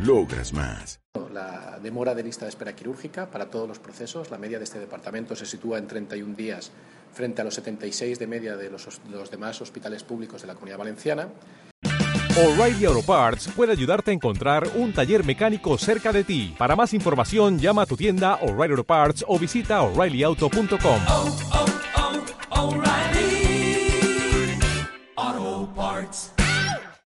Logras más. La demora de lista de espera quirúrgica para todos los procesos, la media de este departamento se sitúa en 31 días frente a los 76 de media de los, de los demás hospitales públicos de la Comunidad Valenciana. O'Reilly Auto Parts puede ayudarte a encontrar un taller mecánico cerca de ti. Para más información, llama a tu tienda O'Reilly Auto Parts o visita oreillyauto.com. oh, oh, Parts.